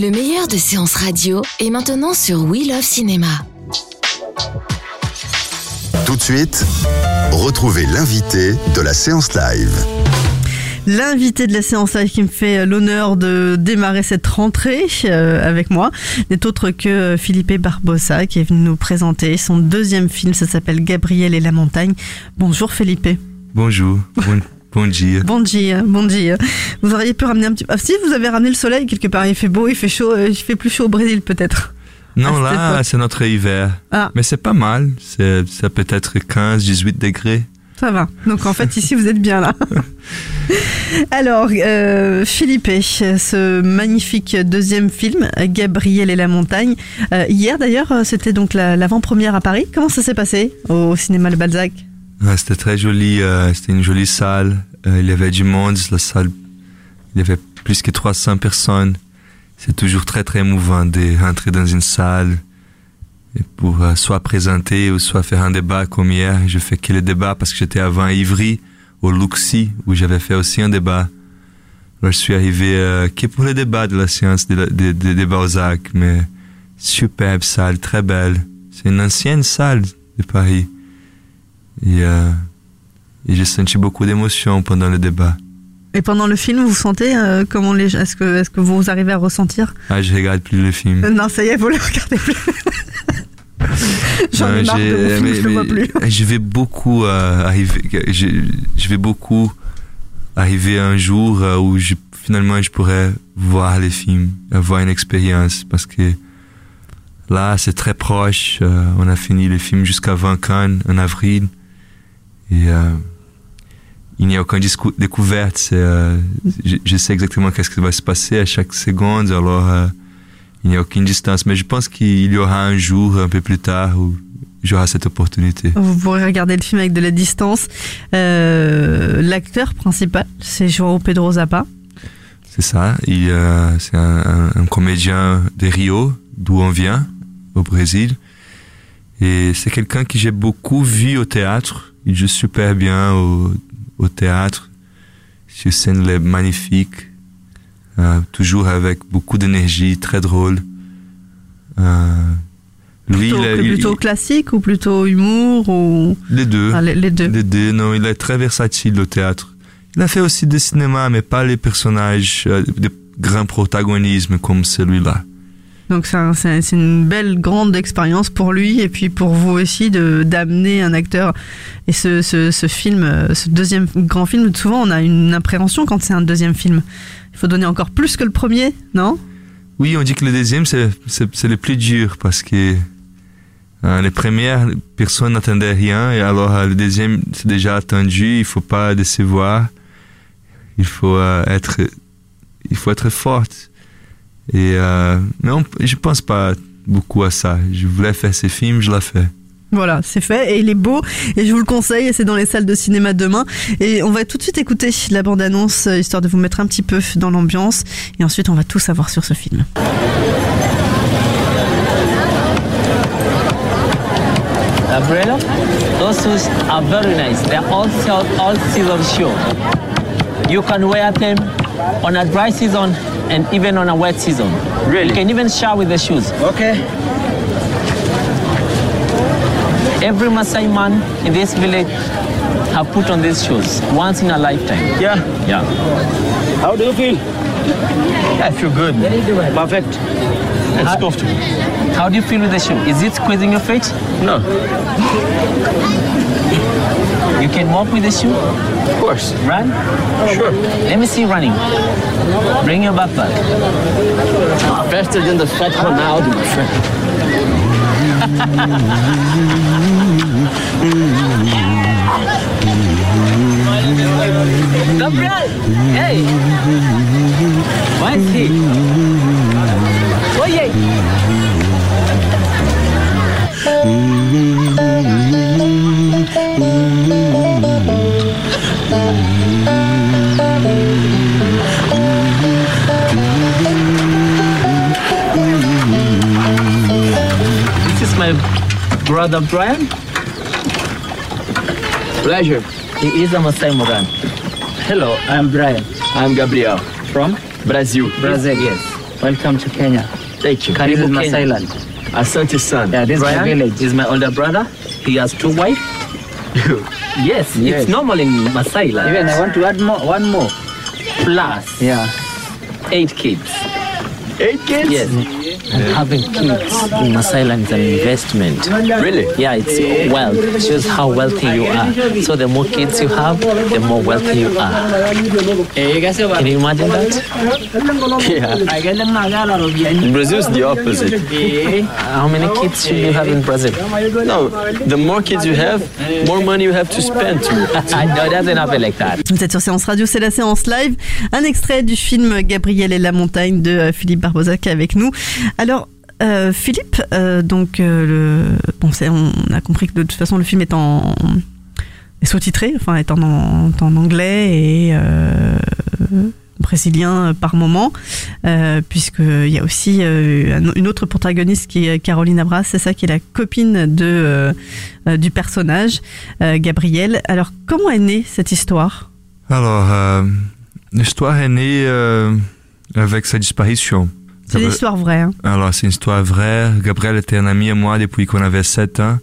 Le meilleur de séances radio est maintenant sur We Love Cinéma. Tout de suite, retrouvez l'invité de la séance live. L'invité de la séance live qui me fait l'honneur de démarrer cette rentrée euh, avec moi n'est autre que euh, Philippe Barbosa qui est venu nous présenter son deuxième film. Ça s'appelle Gabriel et la montagne. Bonjour Philippe. Bonjour. Bon, bon dia. Bon dia, bon dia. Vous auriez pu ramener un petit. Ah, si vous avez ramené le soleil quelque part, il fait beau, il fait chaud, euh, il fait plus chaud au Brésil peut-être. Non, Ah, là, c'est notre hiver. Ah. Mais c'est pas mal. C'est, ça peut être 15, 18 degrés. Ça va. Donc en fait ici vous êtes bien là. Alors euh, Philippe, ce magnifique deuxième film, Gabriel et la montagne. Euh, hier d'ailleurs c'était donc la- l'avant-première à Paris. Comment ça s'est passé au cinéma Le Balzac? C'était très joli. euh, C'était une jolie salle. Euh, Il y avait du monde. La salle, il y avait plus que 300 personnes. C'est toujours très, très émouvant de rentrer dans une salle pour euh, soit présenter ou soit faire un débat comme hier. Je fais que le débat parce que j'étais avant à Ivry, au Luxi, où j'avais fait aussi un débat. Alors, je suis arrivé euh, que pour le débat de la science de, la- de, de, de Balzac, mais superbe salle, très belle. C'est une ancienne salle de Paris. Et, euh, et j'ai senti beaucoup d'émotion pendant le débat. Et pendant le film vous sentez euh, comment les est-ce que est-ce que vous arrivez à ressentir? Ah, je regarde plus le film. Euh, Non ça y est vous le regardez plus. J'en ai marre de mon film, mais- je le vois plus. Je vais beaucoup euh, arriver. Je, je vais beaucoup arriver un jour où je, finalement je pourrais voir les films, avoir une expérience, parce que là c'est très proche. on a fini les films jusqu'à 20 Cannes en avril et euh, il n'y a aucune découverte. euh, je, je sais exactement qu'est-ce qui va se passer à chaque seconde, alors euh, il n'y a aucune distance. Mais je pense qu'il y aura un jour un peu plus tard où j'aurai cette opportunité. Vous pourrez regarder le film avec de la distance. Euh, L'acteur principal, c'est João Pedro Zappa. C'est ça. Euh, c'est un, un- un comédien de Rio, d'où on vient, au Brésil. Et c'est quelqu'un que j'ai beaucoup vu au théâtre. Il joue super bien au, au théâtre. Sur scène, il est magnifique. Euh, toujours avec beaucoup d'énergie, très drôle. Euh, lui, Plutôt, il est- il- plutôt classique ou plutôt humour ou les deux. Ah, les, les deux. Les deux, non, il est très versatile au théâtre. Il a fait aussi des cinémas, mais pas les personnages euh, de grand protagonisme comme celui-là. Donc c'est un- c'est c'est une belle grande expérience pour lui et puis pour vous aussi d'amener un acteur et ce, ce, film, euh, ce deuxième grand film. Souvent on a une appréhension quand c'est un deuxième film. Il faut donner encore plus que le premier, non? Oui, on dit que le deuxième, c'est, le plus dur parce que euh, les premières, personne n'attendait rien et alors euh, le deuxième, c'est déjà attendu, il faut pas décevoir, il faut être, il faut être forte. Et, euh, mais on, je pense pas beaucoup à ça. Je voulais faire ces films, je l'ai fait. Voilà, c'est fait et il est beau et je vous le conseille et c'est dans les salles de cinéma demain et on va tout de suite écouter la bande-annonce euh, histoire de vous mettre un petit peu dans l'ambiance et ensuite on va tout savoir sur ce film. Umbrella? Those shoes are very nice. They're all sell, all season shoe. You can wear them on a dry season and even on a wet season. Really? You can even shower with the shoes. Okay. Every Maasai man in this village have put on these shoes once in a lifetime. Yeah. Yeah. How do you feel? I feel good. Perfect. It's comfortable. How do you feel with the shoe? Is it squeezing your feet? No. You can walk with the shoe? Of course. Run? Sure. Let me see running. Bring your backpack. Faster than the fat Ronaldo, my friend. Gabriel! Hey! Where is he? Brother Brian. Pleasure. He is a Masai Moran. Hello, I'm Brian. I'm Gabriel. From Brazil. Brazil. Yes. Welcome to Kenya. Thank you. Karibu Kenya. Masai land. Asante San. Yeah, this is my village. is my older brother. He has two wives. yes, Yes. it's normal in Masai land. Even I want to add more, one more. Plus Yeah. eight kids. Eight kids? Yes. And having kids in Masai land is an investment. Really? Yeah, it's wealth. It shows how wealthy you are. So the more kids you have, the more wealthy you are. Can you imagine that? Yeah. In Brazil, it's the opposite. How many kids should you have in Brazil? No, the more kids you have, more money you have to spend too. no, it doesn't happen like that. Vous êtes sur Séance Radio, c'est la séance live. Un extrait du film Gabriel et la montagne de euh, Philippe Barbosa qui est avec nous. Alors, euh, Philippe, euh, donc, euh, on a compris que de toute façon le film est en sous-titré, enfin est en, anglais et brésilien par moment, puisqu'il y a aussi un- une autre protagoniste qui est Caroline Abras, c'est ça qui est la copine du personnage, Gabriel. Alors, comment est née cette histoire? Alors, l'histoire est née avec sa disparition. C'est une histoire vraie. Hein Alors, c'est une histoire vraie. Gabriel était un ami à moi depuis qu'on avait 7 ans.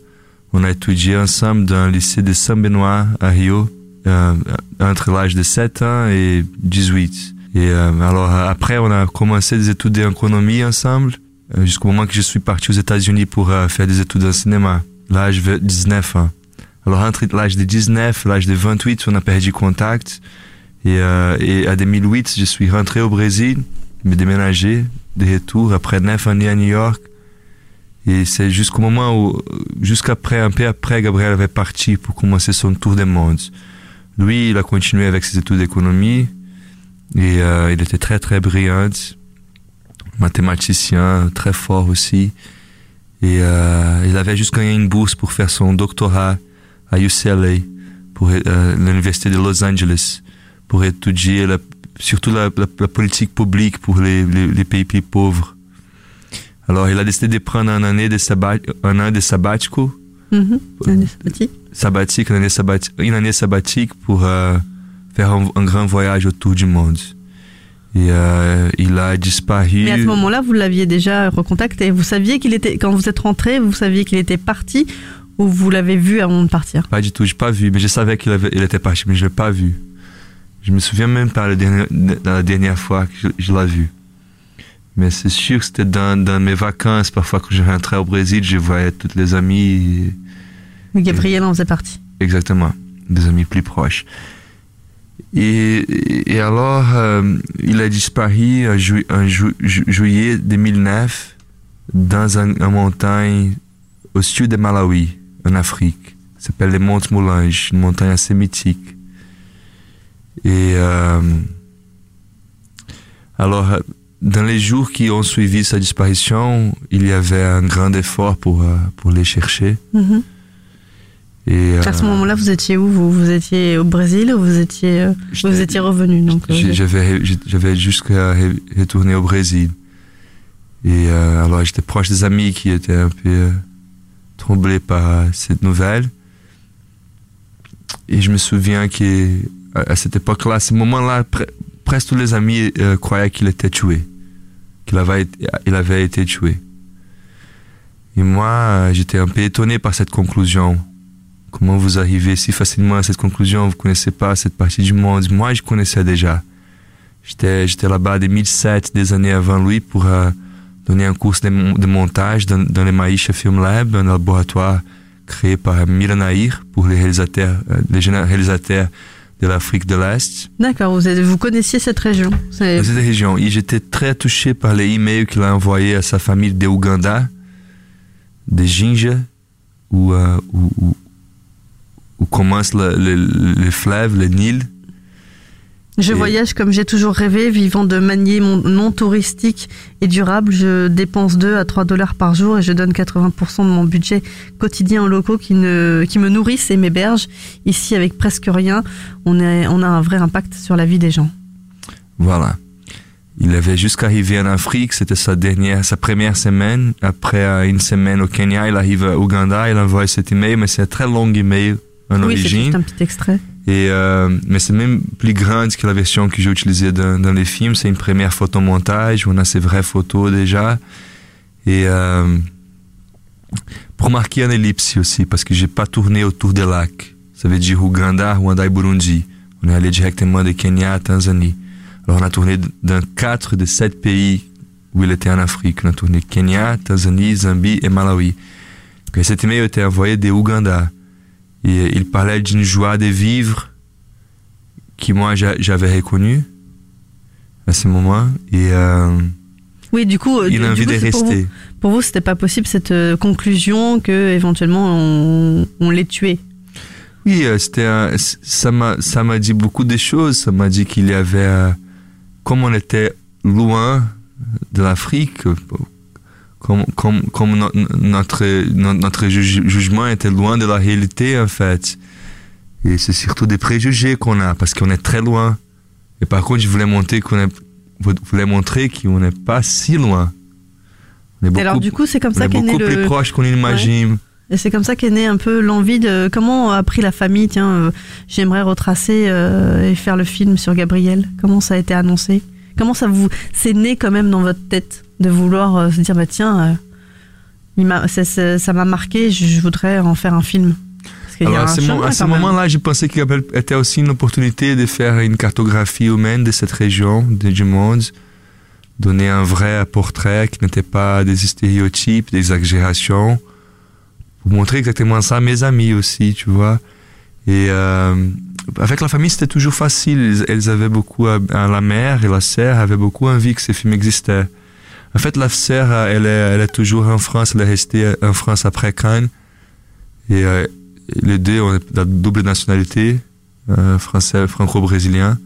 On a étudié ensemble dans le lycée de Saint-Benoît à Rio, euh, entre l'âge de 7 ans et 18. Et euh, alors, après, on a commencé des études d'économie ensemble, euh, jusqu'au moment que je suis parti aux États-Unis pour euh, faire des études en cinéma, l'âge de 19 ans. Alors, entre l'âge de 19 et l'âge de 28, on a perdu contact. Et, et à 2008, je suis rentré au Brésil, me déménagé de retour après neuf années à New York. Et c'est jusqu'au moment où, jusqu'après, un peu après, Gabriel avait parti pour commencer son tour du monde. Lui, il a continué avec ses études d'économie et euh, il était très très brillant, mathématicien, très fort aussi. Et euh, il avait juste gagné une bourse pour faire son doctorat à UCLA, pour euh, l'université de Los Angeles, pour étudier la, surtout la, la, la politique publique pour les, les, les, pays plus pauvres. Alors, il a décidé de prendre année de, sabbat, un an de sabbatico. Mm -hmm. Une année sabbatique. Sabbatique, une année sabbatique, une année sabbatique pour euh, faire un, un, grand voyage autour du monde. Et euh, il a disparu. Mais à ce moment-là, vous l'aviez déjà recontacté. Vous saviez qu'il était, quand vous êtes rentré, vous saviez qu'il était parti ou vous l'avez vu avant de partir? Pas du tout, je n'ai pas vu, mais je savais qu'il il était parti, mais je ne l'ai pas vu. Je me souviens même pas la dernière, la dernière fois que je, je l'ai vu. Mais c'est sûr que c'était dans, dans, mes vacances, parfois quand je rentrais au Brésil, je voyais tous les amis. Et, Gabriel en faisait partie. Exactement, des amis plus proches. Et, et alors, euh, il a disparu en, ju, en ju, ju, juillet 2009 dans une un montagne au sud de Malawi, en Afrique. S'appelle les Montes Moulanges, une montagne assez mythique. Et euh, alors, dans les jours qui ont suivi sa disparition, il y avait un grand effort pour, euh, pour les chercher. Mm -hmm. Et, à ce moment-là, vous étiez où? Vous, vous étiez au Brésil ou vous étiez, euh, vous étiez revenu donc J'avais j'avais jusqu'à retourner au Brésil. Et euh, alors j'étais proche des amis qui étaient un peu euh, troublés par cette nouvelle. Et je me souviens qu'à à cette époque-là, à ce moment-là, pre presque tous les amis euh, croyaient qu'il était tué, qu'il avait, été tué. Et moi, j'étais un peu étonné par cette conclusion. Comment vous arrivez si facilement à cette conclusion? Vous ne connaissez pas cette partie du monde. Moi, je connaissais déjà. J'étais là-bas en 2007, des années avant lui, pour euh, donner un cours de, montage dans, dans Maïcha Film Lab, un laboratoire créé par Mira Nahir pour les euh, les réalisateurs de l'Afrique de l'Est. D'accord, vous, vous connaissiez cette région Cette région. Et j'étais très touché par les emails qu'il a envoyés à sa famille de Ouganda, de Jinja, où, euh, où, où, où commence le, le, le, fleuve, le Nil. Je voyage comme j'ai toujours rêvé, vivant de manière non touristique et durable. Je dépense 2 à 3 dollars par jour et je donne 80% de mon budget quotidien aux locaux qui, ne, qui me nourrissent et m'hébergent. Ici, avec presque rien, on, est, on a un vrai impact sur la vie des gens. Voilà. Il avait jusqu'à arriver en Afrique, c'était sa dernière, sa première semaine. Après euh, une semaine au Kenya, il arrive à Ouganda, il envoie cet email, mais c'est un très long email en oui, origine. c'est un petit extrait. Euh, mais c'est même plus grande que la version que j'ai utilisée dans, les films. C'est une première photomontage on a ces vraies photos déjà. Et euh, pour marquer un ellipse aussi, parce que j'ai pas tourné autour des lacs. Ça veut dire Ouganda, Rwanda et Burundi. On est allé directement de Kenya à Tanzanie. Alors on a tourné dans quatre de sept pays où il était en Afrique. On a tourné Kenya, Tanzanie, Zambie et Malawi. Et cet email était envoyé de Ouganda. Et il parlait d'une joie de vivre qui moi j'a- j'avais reconnue à ce moment. Et euh, Oui, du coup, il du a envie coup, de c'est pour vous- rester. Pour vous, c'était pas possible cette euh, conclusion que éventuellement on, on l'ait tué? Oui, euh, c'était ça m'a ça m'a dit beaucoup de choses. Ça m'a dit qu'il y avait euh, comme on était loin de l'Afrique, euh, comme comme comme no- notre no- notre juge- jugement était loin de la réalité en fait. Et c'est surtout des préjugés qu'on a parce qu'on est très loin. Et par contre, je voulais montrer qu'on est je voulais montrer qu'on n'est pas si loin. On est Et alors, beaucoup- du coup, c'est comme ça est qu'est né beaucoup plus le. proche qu'on imagine. Et c'est comme ça qu'est née un peu l'envie de. Comment a pris la famille Tiens, euh, j'aimerais retracer euh, et faire le film sur Gabriel. Comment ça a été annoncé? Comment ça vous. C'est né quand même dans votre tête? De vouloir euh, se dire, bah tiens, euh, il c'est- ça m'a marqué, je, je voudrais en faire un film. Alors à ce, mo- à moment-là, je pensais qu'il y avait- était aussi une opportunité de faire une cartographie humaine de cette région, de- du monde, donner un vrai portrait qui n'était pas des stéréotypes, des exagérations, pour montrer exactement ça à mes amis aussi, tu vois. Et euh, avec la famille, c'était toujours facile. Elles- Elles avaient beaucoup, à, à la mère et la sœur avaient beaucoup envie que ces films existaient. En fait, la sœur, euh, elle est, toujours en France, elle est restée en France après Cannes. Et euh, les deux ont la double nationalité, euh, français, franco-brésilien.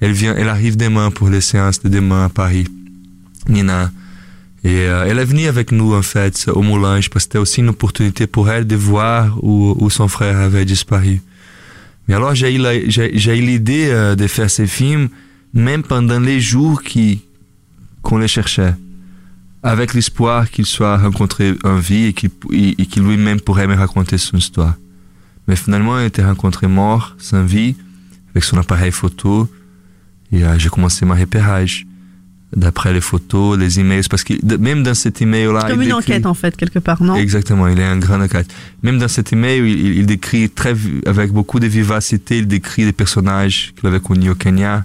Elle vient, elle arrive demain pour les séances de demain à Paris, Nina. Et euh, elle est venue avec nous en fait au Moulange parce que c'était aussi une opportunité pour elle de voir où, son frère avait disparu. Mais alors j'ai eu l'idée euh, de faire ces films même pendant les jours qu'on les cherchait, avec l'espoir qu'il soit rencontré en vie et qu'il lui-même pourrait me raconter son histoire. Mais finalement, il était rencontré mort, sans vie, avec son appareil photo. Et euh, j'ai commencé ma repérage d'après les photos, les emails, parce que même dans cet email-là, Comme il une décrit- enquête en fait, quelque part, non? Exactement, il est un grand enquête. Même dans cet email, il, décrit très, avec beaucoup de vivacité, il décrit les personnages qu'il avait connus au Kenya,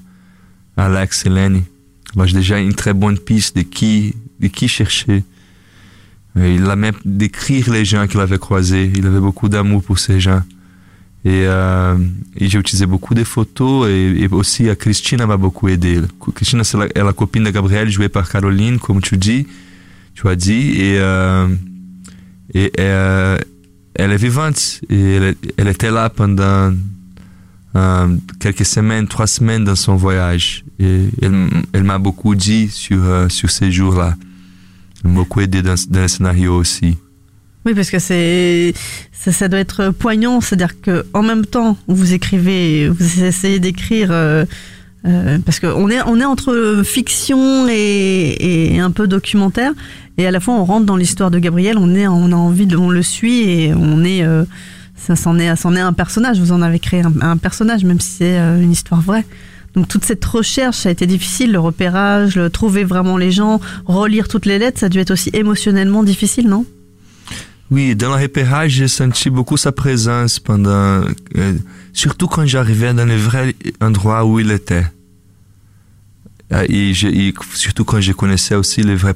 Alex et Lenny. Alors j'ai déjà une très bonne piste de qui, de qui chercher. Et il a même décrire les gens qu'il avait croisés. Il avait beaucoup d'amour pour ces gens. Et, euh, et j'ai utilisé beaucoup de photos et, aussi a Christina m'a beaucoup aidé. Christina, c'est la, copine de Gabriel, jouée par Caroline, comme tu dis, tu as dit. Et, euh, euh, elle est vivante. Et elle, était là pendant euh, quelques semaines, trois semaines dans son voyage. Et elle, elle m'a beaucoup dit sur, euh, sur ces jours-là. Beaucoup aidé dans, dans le scénario aussi. Oui, parce que c'est ça, doit être poignant, c'est-à-dire que en même temps vous écrivez, vous essayez d'écrire, euh, euh, parce qu'on est on est entre fiction et, et un peu documentaire, et à la fois on rentre dans l'histoire de Gabriel, on est on a envie on le suit et on est euh, ça s'en est est un personnage, vous en avez créé un, un personnage même si c'est euh, une histoire vraie. Donc toute cette recherche, a été difficile, le repérage, le trouver vraiment les gens, relire toutes les lettres, ça a dû être aussi émotionnellement difficile, non? Oui, dans le repérage, j'ai senti beaucoup sa présence pendant, euh, surtout quand j'arrivais dans le vrai endroit où il était. Euh, Et, et surtout quand je connaissais aussi les vrais,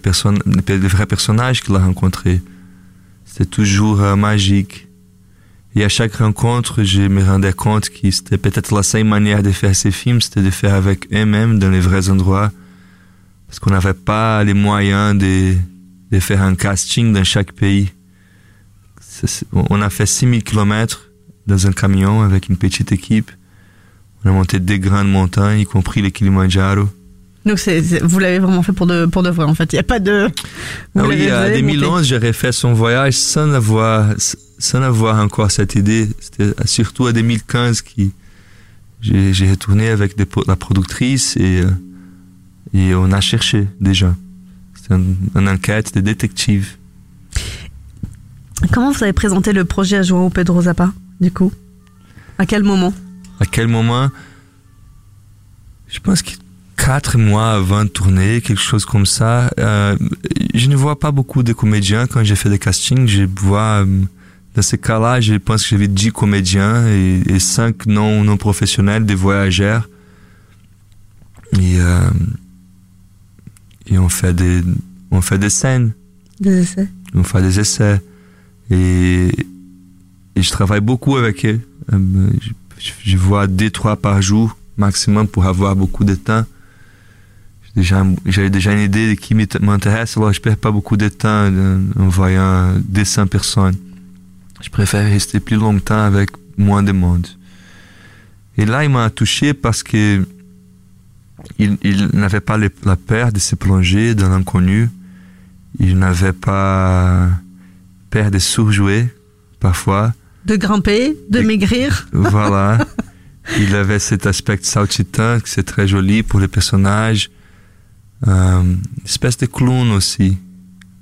vrais personnages qu'il a rencontrés. C'était toujours euh, magique. Et à chaque rencontre, je me rendais compte que c'était peut-être la seule manière de faire ces films, c'était de faire avec eux-mêmes dans les vrais endroits. Parce qu'on n'avait pas les moyens de, de faire un casting dans chaque pays. On a fait 6000 km dans un camion avec une petite équipe. On a monté des grandes montagnes, y compris les Kilimanjaro. Donc c'est, c'est- vous l'avez vraiment fait pour de, pour de vrai en fait. Il n'y a pas de. vous Ah oui, en avez monté. 2011, j'aurais fait son voyage sans avoir, sans avoir encore cette idée. C'était surtout en 2015 qui j'ai j'ai retourné avec des la productrice et, euh, et on a cherché déjà. C'était un- une enquête de détective. Comment vous avez présenté le projet à João Pedro Zappa du coup? À quel moment? À quel moment? Je pense que quatre mois avant de tourner, quelque chose comme ça. Euh, je ne vois pas beaucoup de comédiens quand j'ai fait des castings. Je vois, euh, dans ces cas-là, je pense que j'avais 10 comédiens et, et 5 non, non professionnels, des voyageurs. Et, euh, et on, fait des, on fait des scènes, Des essais. on fait des essais. Et, et je travaille beaucoup avec eux. Je, vois deux, trois par jour maximum pour avoir beaucoup de temps. J'ai déjà, une idée de qui m'int- m'intéresse, alors je perds pas beaucoup de temps euh, en voyant 200 personnes. Je préfère rester plus longtemps avec moins de monde. Et là, il m'a touché parce que il, il n'avait pas le- la peur de se plonger dans l'inconnu. Il n'avait pas peur de surjouer, parfois. De grimper, de maigrir. Voilà. Il avait cet aspect saltitant, c'est très joli pour les personnages. Euh, une espèce de clown aussi,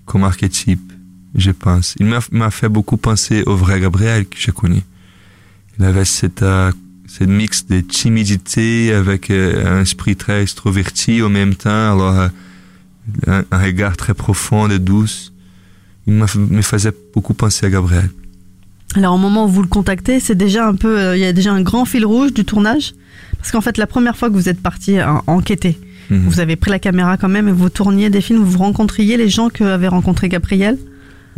comme archétype, je pense. Il m'a fait beaucoup penser au vrai Gabriel que j'ai connu. Il avait cette, euh, mix de timidité avec euh, un esprit très extroverti en même temps, alors euh, un, regard très profond et douce. Il me faisait beaucoup penser à Gabriel. Alors au moment où vous le contactez, c'est déjà un peu, il y a déjà un grand fil rouge du tournage, parce qu'en fait la première fois que vous êtes parti enquêter, Mhm. vous avez pris la caméra quand même et vous tourniez des films, vous rencontriez les gens que avait rencontré Gabriel?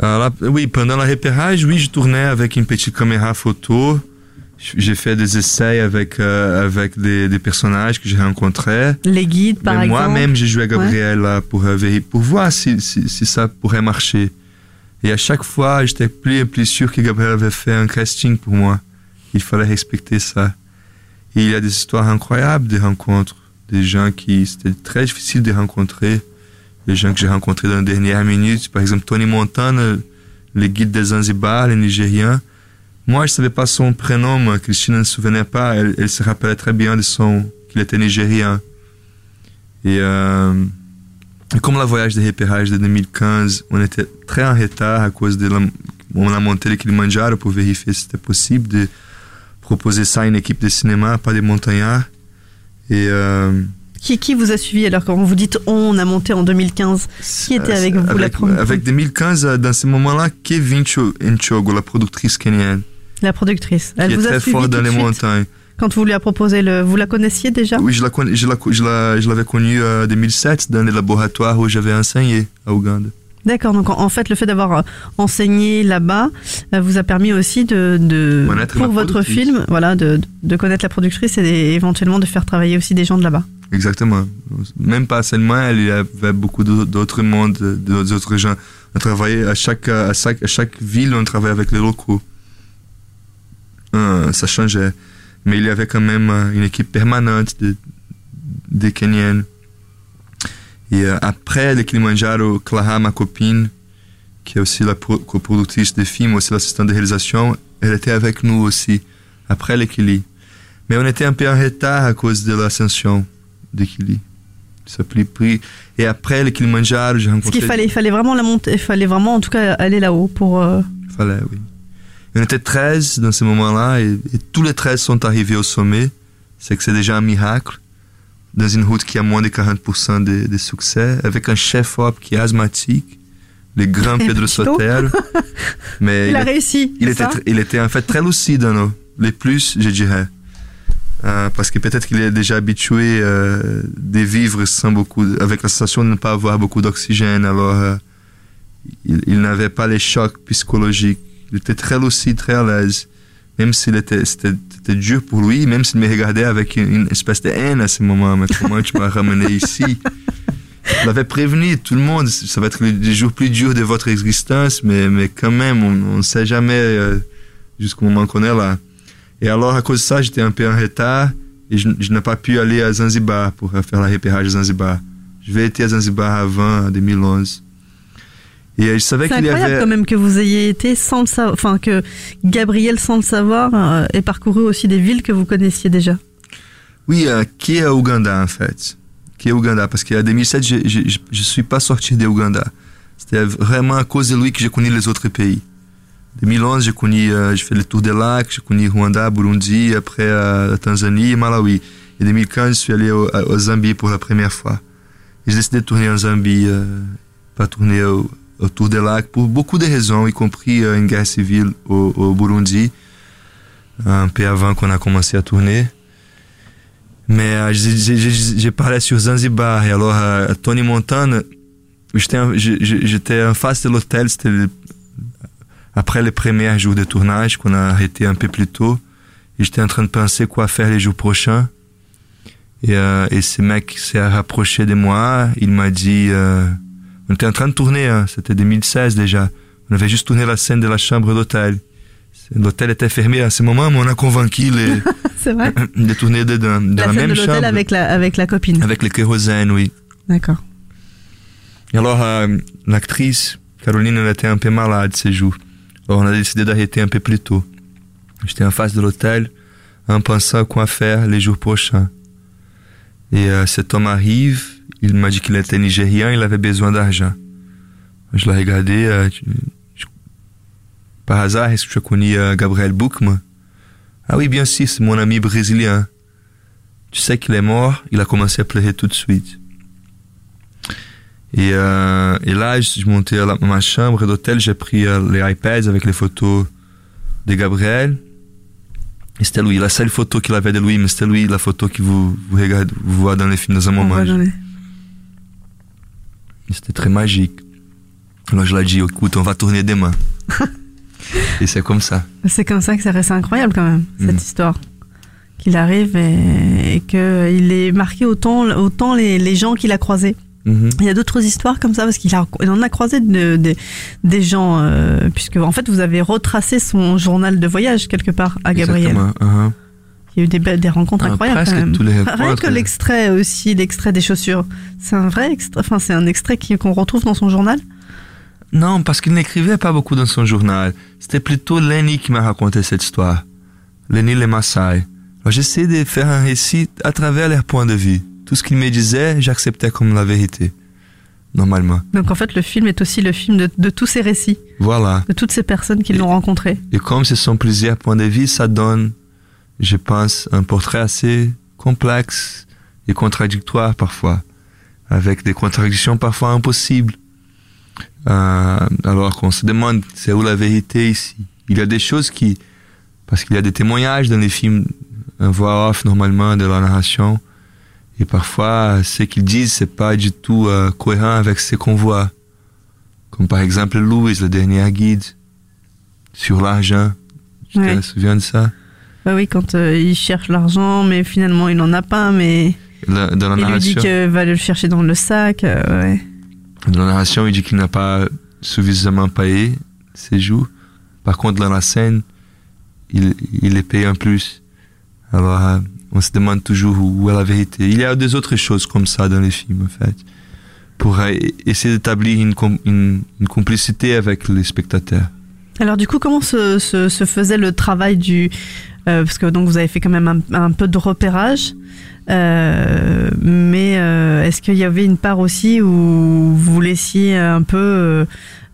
Alors là, oui, pendant le repérage, oui, je tournais avec une petite caméra photo. J'ai fait des essais avec, euh, avec des, des personnages que j'ai rencontrés. Les guides par Mais exemple. moi-même, j'ai joué à Gabriel là, pour, euh, pour voir si, si, si ça pourrait marcher. Et à chaque fois, j'étais plus et plus sûr que Gabriel avait fait un casting pour moi. Il fallait respecter ça. Et il y a des histoires incroyables de rencontres. Des gens qui, c'était très difficile de rencontrer. Des gens que j'ai rencontrés dans les dernières minutes. Par exemple, Tony Montana, le guide des Zanzibar, le Nigérien. Moi, je savais pas son prénom. Christine ne se souvenait pas. Elle, elle se rappelait très bien de son, qu'il était nigérien. Et, euh, comme le voyage de repérage de 2015, on était très en retard à cause de la, on a monté pour vérifier si c'était possible de proposer ça à une équipe de cinéma, pas des montagnards. Et euh, Qui, qui vous a suivi alors quand vous dites on a monté en 2015 Qui était avec vous la avec, première avec 2015, euh, dans ce moment-là, Kevin Cho- Nchogo, la productrice kenyenne, La productrice. Elle qui est vous a très suivi forte dans les suite montagnes. quand vous lui a proposé le. Vous la connaissiez déjà? Oui, je la je la- je la- l'avais connue euh, en 2007 dans les laboratoires où j'avais enseigné à Ouganda. D'accord, donc en, en fait, le fait d'avoir euh, enseigné là-bas euh, vous a permis aussi de, de Connaître pour la votre productrice. film, voilà, de, de connaître la productrice et éventuellement de faire travailler aussi des gens de là-bas. Exactement. Même pas seulement, elle, il y avait beaucoup d'au- d'autres mondes, d'autres gens. On travaillait à chaque, à chaque, à chaque ville, on travaillait avec les locaux. Euh, ça changeait. Mais il y avait quand même euh, une équipe permanente de, des Kenyans. Et euh, après le Kilimanjaro, Clara, ma copine, qui est aussi la pro- coproductrice des films, aussi l'assistante de réalisation, elle était avec nous aussi, après le Kili. Mais on était un peu en retard à cause de l'ascension de Kili. Ça pris pris. Et après le Kilimanjaro, j'ai rencontré. qu'il fallait, il fallait vraiment la monter, il fallait vraiment en tout cas aller là-haut pour. euh, Fallait, oui. On était 13 dans ce moment-là et, et tous les 13 sont arrivés au sommet. C'est que c'est déjà un miracle. Dans une route qui a moins de 40% de, de succès, avec un chef-op qui est asthmatique, le grand Pedro Sotero. Mais Il a réussi. il était, il était en fait très lucide, hein, les plus, je dirais. Euh, parce que peut-être qu'il est déjà habitué euh, de vivre sans beaucoup, avec la sensation de ne pas avoir beaucoup d'oxygène. Alors, euh, il, il n'avait pas les chocs psychologiques. Il était très lucide, très à l'aise. Même s'il était, c'était, dur pour lui, même s'il me regardait avec une, espèce de haine à ce moment. Mais comment tu m'as ramené ici? Je l'avais prévenu, tout le monde, ça va être les, jours plus durs de votre existence, mais, mais quand même, on ne sait jamais euh, jusqu'au moment qu'on est là. Et alors, à cause de ça, j'étais un peu en retard. et je, n'ai pas pu aller à Zanzibar pour faire la repérage à Zanzibar. Je vais été à Zanzibar avant, en 2011. Et je savais C'est qu'il y incroyable avait... quand même que vous ayez été sans le savoir, enfin que Gabriel sans le savoir euh, ait parcouru aussi des villes que vous connaissiez déjà. Oui, euh, qui est Ouganda en fait? Qui est Ouganda? Parce qu'en 2007, je ne suis pas sorti de Ouganda. C'était vraiment à cause de lui que j'ai connu les autres pays. 2011, j'ai connu, euh, j'ai fait le tour des lacs, j'ai connu Rwanda, Burundi, après euh, la Tanzanie et Malawi. Et 2015, je suis allé au, au Zambie pour la première fois. J'ai décidé de tourner en Zambie, euh, pas tourner au, autour des lacs, pour beaucoup de raisons, y compris euh, une guerre civile au, Burundi, un peu avant qu'on a commencé à tourner. Mais euh, j'ai- parlé sur Zanzibar et alors euh, Tony Montana, j'étais en- face de l'hôtel, c'était après les premiers jours de tournage qu'on a arrêté un peu plus tôt. Et j'étais en train de penser quoi faire les jours prochains. Et, et ce mec s'est rapproché de moi, il m'a dit, on était en train de tourner, hein, c'était 2016 déjà. On avait juste tourné la scène de la chambre d'hôtel. L'hôtel était fermé à ce moment, mais on a convaincu les, C'est vrai. de tourner dedans, dans la la, même de chambre. avec la avec la copine. Avec le kérosène, oui. D'accord. Et alors, euh, l'actrice, Caroline, elle était un peu malade ces jours. Alors, on a décidé d'arrêter un peu plus tôt. J'étais en face de l'hôtel, en pensant quoi faire les jours prochains. Et euh, cet homme arrive, il m'a dit qu'il était nigérian, il avait besoin d'argent. Je l'ai regardé, euh, je- par hasard, est-ce que tu as connu euh, Gabriel Boukman Ah oui, bien sûr, c'est mon ami brésilien. Tu sais qu'il est mort, il a commencé à pleurer tout de suite. Et, euh, et là, je suis monté à la- ma chambre d'hôtel, j'ai pris les iPads avec les photos de Gabriel. C'était lui, la seule photo qu'il avait de lui, mais c'était lui la photo que vous, vous regardez, vous voyez dans les films dans un moment. va dans les- Et C'était très magique. Alors je lui ai dit, écoute, on va tourner demain. et c'est comme ça. C'est comme ça que ça reste incroyable quand même cette Mhm. histoire. Qu'il arrive et, et qu'il ait marqué autant autant les, les gens qu'il a croisés. Mhm. Il y a d'autres histoires comme ça parce qu'il en a croisé de- de- des gens euh, puisque en fait vous avez retracé son journal de voyage quelque part à Gabriel. Exactement. Il y a eu des, rencontres Ah, incroyables presque quand même. tous les Rien que l'extrait aussi, l'extrait des chaussures. C'est un vrai extrait, enfin c'est un extrait qu'on retrouve dans son journal? Non, parce qu'il n'écrivait pas beaucoup dans son journal. C'était plutôt Lenny qui m'a raconté cette histoire. Lenny les Maasai. J'essayais de faire un récit à travers leur point de vue. Tout ce qu'il me disait, j'acceptais comme la vérité. Normalement. Donc en fait le film est aussi le film de, de tous ces récits, Voilà. de toutes ces personnes qui l'ont rencontré. Et comme ce sont plusieurs points de vue, ça donne, je pense, un portrait assez complexe et contradictoire parfois, avec des contradictions parfois impossibles. Euh, alors qu'on se demande, c'est où la vérité ici? Il y a des choses qui, parce qu'il y a des témoignages dans les films, un voix off normalement de la narration, et parfois ce qu'ils disent c'est pas du tout euh, cohérent avec ce qu'on voit. Comme par exemple Louis, le dernier guide, sur l'argent. Tu te souviens de ça? Bah oui, quand euh, il cherche l'argent, mais finalement il n'en a pas, mais La- Dans la il lui dit qu'il va le chercher dans le sac. euh, ouais. dans la narration, il dit qu'il n'a pas suffisamment payé ses jours. Par contre, dans la scène, il, il les paye en plus. Alors, euh, on se demande toujours où, où est la vérité. Il y a des autres choses comme ça dans les films, en fait, pour essayer d'établir une, une, une complicité avec les spectateurs. Alors du coup, comment se, se, se faisait le travail du... euh, parce que donc vous avez fait quand même un, un peu de repérage, euh, mais euh, est-ce qu'il y avait une part aussi où vous laissiez un peu...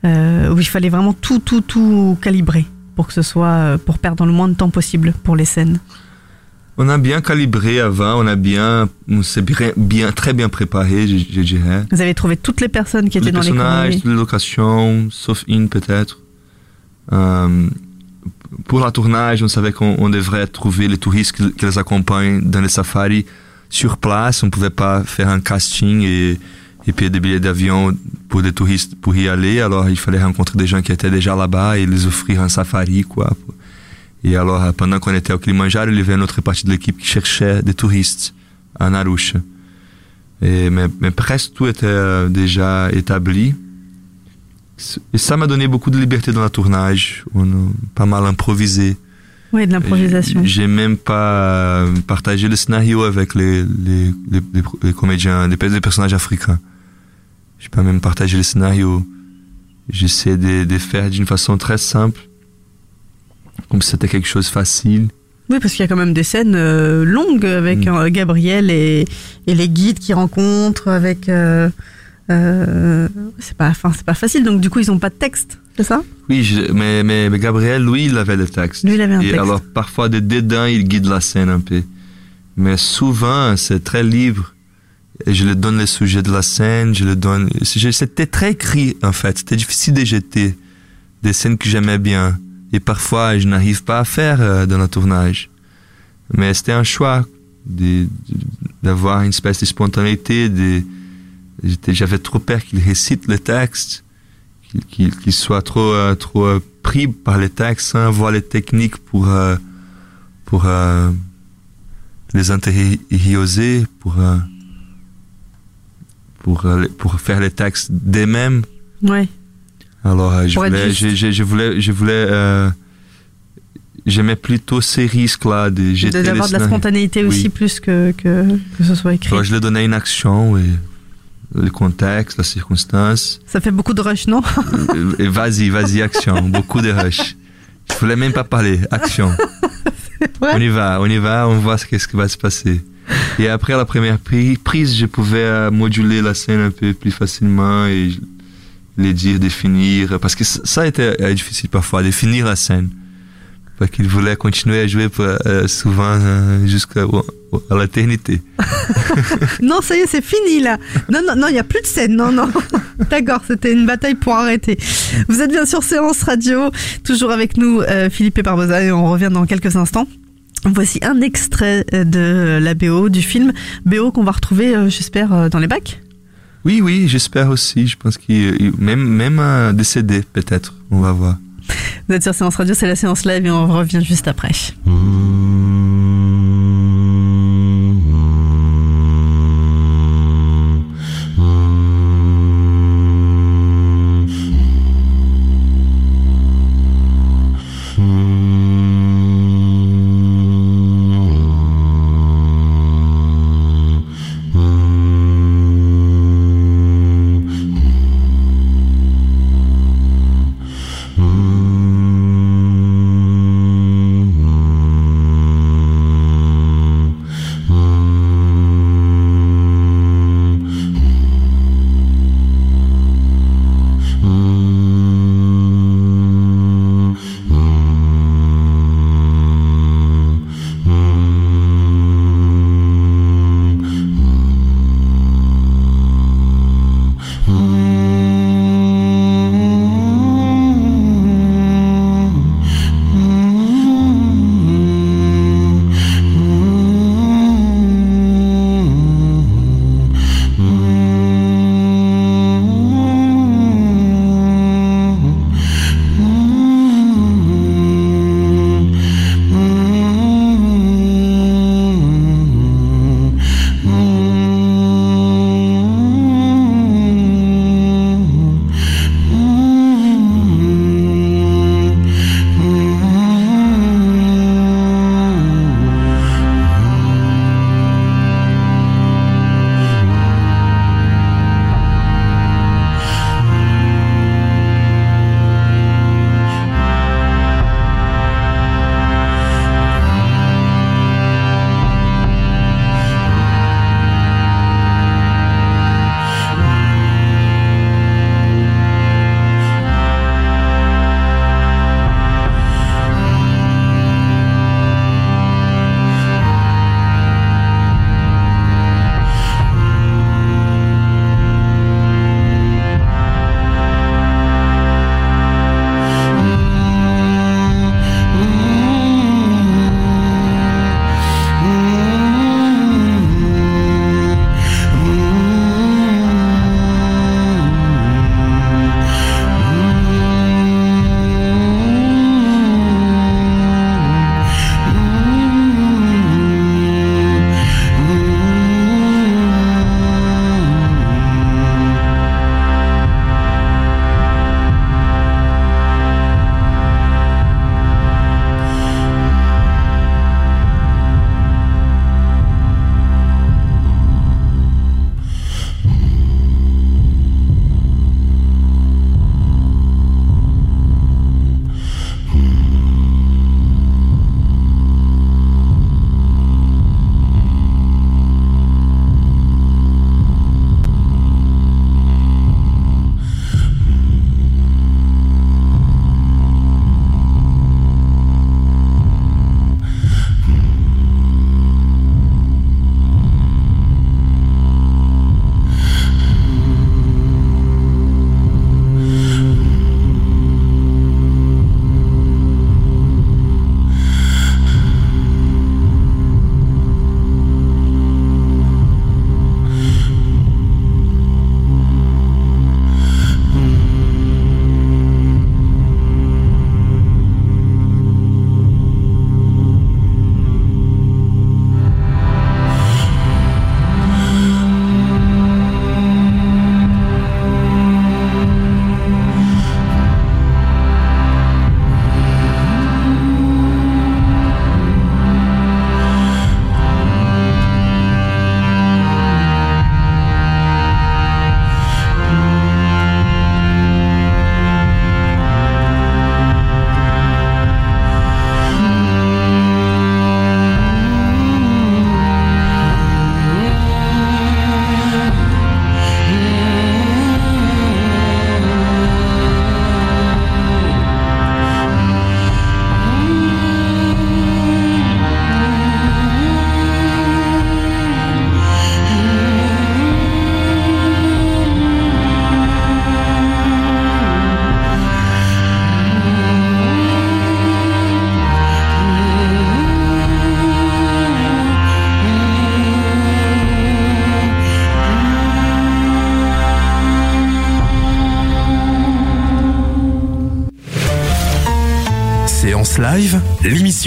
où il fallait vraiment tout, tout, tout calibrer pour que ce soit... pour perdre le moins de temps possible pour les scènes? On a bien calibré avant, on a bien, on s'est bien, très bien préparé, je, je dirais. Vous avez trouvé toutes les personnes qui étaient les dans les personnages, les locations, sauf une peut-être. Euh, pour la tournage, on savait qu'on on devrait trouver les touristes qui, les accompagnent dans les safaris sur place. On ne pouvait pas faire un casting et, payer des billets d'avion pour des touristes pour y aller. Alors il fallait rencontrer des gens qui étaient déjà là-bas et les offrir un safari, quoi. Et alors, pendant qu'on était au Kilimanjaro, il y avait une autre partie de l'équipe qui cherchait des touristes à Narusha. Mais, mais presque tout était euh, déjà établi. Et ça m'a donné beaucoup de liberté dans le tournage. On a pas mal improvisé. Oui, de l'improvisation. J'ai même pas euh, partagé le scénario avec les, les, les, les- les comédiens, les, les personnages africains. J'ai pas même partagé le scénario. J'essaie de, de faire d'une façon très simple, comme si c'était quelque chose de facile. Oui, parce qu'il y a quand même des scènes euh, longues avec Mm. euh, Gabriel et, et les guides qui rencontrent avec. euh, euh, c'est pas, enfin, c'est pas facile. Donc du coup, ils ont pas de texte, c'est ça? Oui, je- mais, mais, mais Gabriel, lui, il avait le texte. Lui, il avait un Et texte. alors, parfois, de dedans, il guide la scène un peu. Mais souvent, c'est très libre. Et je lui donne le sujet de la scène, je le donne. C'était très écrit, en fait. C'était difficile de jeter des scènes que j'aimais bien. Et parfois, je n'arrive pas à faire euh, dans le tournage. Mais c'était un choix d'avoir une espèce de spontanéité. De, J'avais trop peur qu'il récite le texte qu'il qu'il soit trop euh, trop euh, pris par les textes sans avoir les techniques pour euh, pour euh, les intérioriser pour pour pour faire les textes d'eux-mêmes Ouais. alors je voulais je, je- je voulais je voulais j'aimais plutôt ces risques là de D'avoir de la spontanéité Oui. aussi, plus que, que, que ce soit écrit. Alors, je lui donnais une action et le contexte la circonstance Ça fait beaucoup de rush, non? Et vas-y, vas-y, action. Beaucoup de rush. Je voulais même pas parler. Action. On y va, on y va, on voit ce qu'est-ce qui va se passer. Et après la première pri- prise, je pouvais euh, moduler la scène un peu plus facilement et les dire, définir. Parce que ça ça euh, difficile parfois, définir la scène. Qu'il voulait continuer à jouer pour, euh, souvent euh, jusqu'à à l'éternité. Non, ça y est, c'est fini là. Non, non, non, il n'y a plus de scène. Non, non. D'accord, c'était une bataille pour arrêter. Vous êtes bien sur Séance Radio, toujours avec nous, euh, Philippe et Barbosa, et on revient dans quelques instants. Voici un extrait de la BO du film. BO qu'on va retrouver, j'espère, dans les bacs. Oui, oui, j'espère aussi. Je pense qu'il il- même même un décédé peut-être. On va voir. Vous êtes sur Séance Radio, c'est la séance live et on revient juste après. Mm-hmm.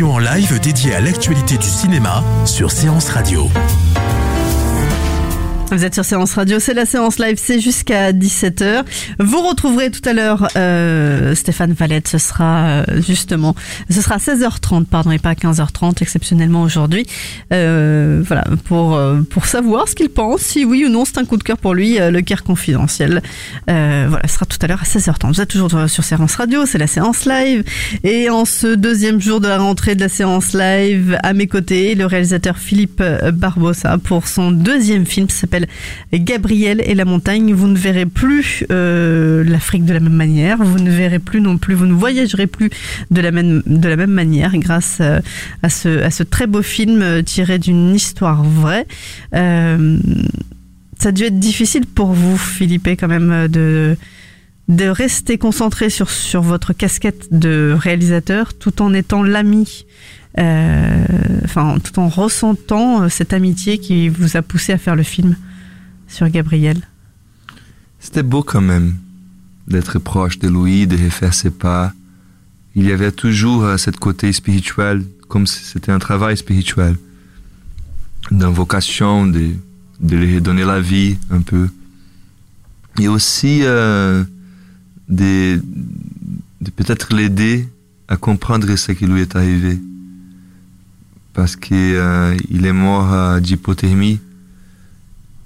En live dédiée à l'actualité du cinéma sur Séance Radio. Vous êtes sur Séance Radio, c'est la séance live, c'est jusqu'à 17h. Vous retrouverez tout à l'heure euh, Stéphane Valette, ce sera euh, justement, ce sera 16h30, pardon, et pas 15h30 exceptionnellement aujourd'hui. Euh, voilà, pour, pour savoir ce qu'il pense, si oui ou non c'est un coup de cœur pour lui, le cœur confidentiel. Voilà, ce sera tout à l'heure à 16h30. Vous êtes toujours sur Séance Radio, c'est la séance live. Et en ce deuxième jour de la rentrée de la séance live, à mes côtés, le réalisateur Philippe Barbosa pour son deuxième film Gabriel et la montagne. Vous ne verrez plus euh, l'Afrique de la même manière. Vous ne verrez plus non plus, vous ne voyagerez plus de la même, de manière grâce euh, à, ce, très beau film euh, tiré d'une histoire vraie. Ça a dû être difficile pour vous, Philippe, quand même, de, de rester concentré sur, sur votre casquette de réalisateur tout en étant l'ami tout en ressentant cette amitié qui vous a poussé à faire le film Gabriel. C'était beau quand même d'être proche de lui, de refaire ses pas. Il y avait toujours euh, cette côté spirituel, comme si c'était un travail spirituel, d'invocation, de, de lui redonner la vie un peu. Et aussi euh, de, peut-être l'aider à comprendre ce qui lui est arrivé. Parce qu'il euh, est mort d'hypothermie.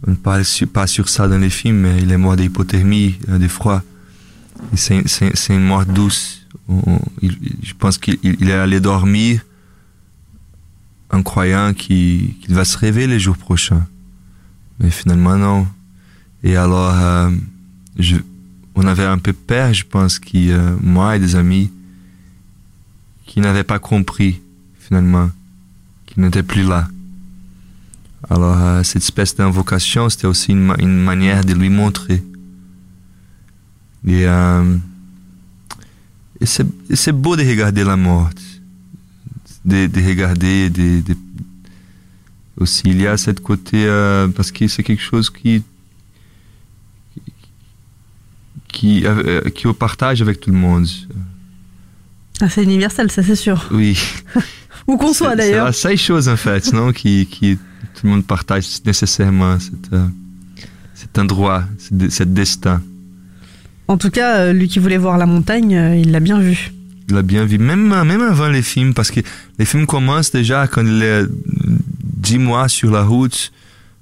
On ne parle pas sur ça dans les films, mais il est mort d'hypothermie, euh, de froid. C'est une mort douce. Je pense qu'il il- il est allé dormir en croyant qu'il va se réveiller les jours prochains. Mais finalement, non. Et alors, euh, on avait un peu peur, je pense, qui, euh, moi et des amis, qui n'avaient pas compris, finalement, qu'il n'était plus là. Alors, euh, cette espèce d'invocation, c'était aussi une, ma- une manière de lui montrer. Et, euh, et c'est beau de regarder la mort, de, de regarder, de, de- aussi il y a cette côté, euh, parce que c'est quelque chose qui, qui, euh, qui au partage avec tout le monde. Ah, c'est universel, ça c'est sûr. Oui. Où qu'on soit d'ailleurs. C'est la seule chose en fait, non, qui, qui tout le monde partage nécessairement cet, euh, cet endroit, cet destin. En tout cas, euh, lui qui voulait voir la montagne, euh, il l'a bien vu. Il a bien vu, même, même avant les films, parce que les films commencent déjà quand il est dix mois sur la route,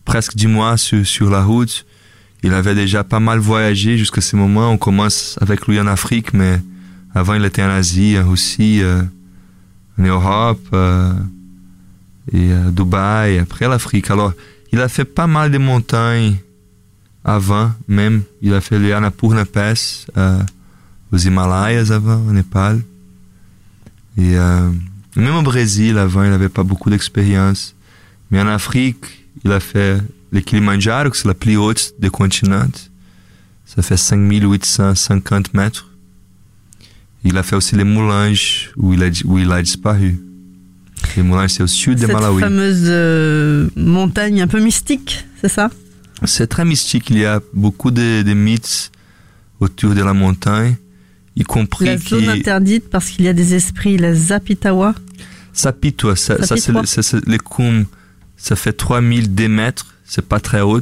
presque dix mois sur, sur la route. Il avait déjà pas mal voyagé jusqu'à ce moment. On commence avec lui en Afrique, mais avant il était en Asie, en Russie, euh, en Europe, euh, et à Dubaï, et après l'Afrique. Alors, il a fait pas mal de montagnes avant même. Il a fait les Annapurna Pass, euh, aux Himalayas avant, au Népal. Et euh, même au Brésil, avant, il n'avait pas beaucoup d'expérience. Mais en Afrique, il a fait le Kilimanjaro, que c'est la plus haute des continents. Ça fait 5850 mètres. Il a fait aussi les Moulanges, où il a, où il a disparu. Les c'est au sud de Cette Malawi. fameuse euh, montagne un peu mystique, c'est ça? C'est très mystique. Il y a beaucoup de, de mythes autour de la montagne, y compris La qui... zone interdite parce qu'il y a des esprits, la Zapitawa. Sapitwa, ça, ça c'est le- les combes. Ça fait 3000 des mètres, c'est pas très haut.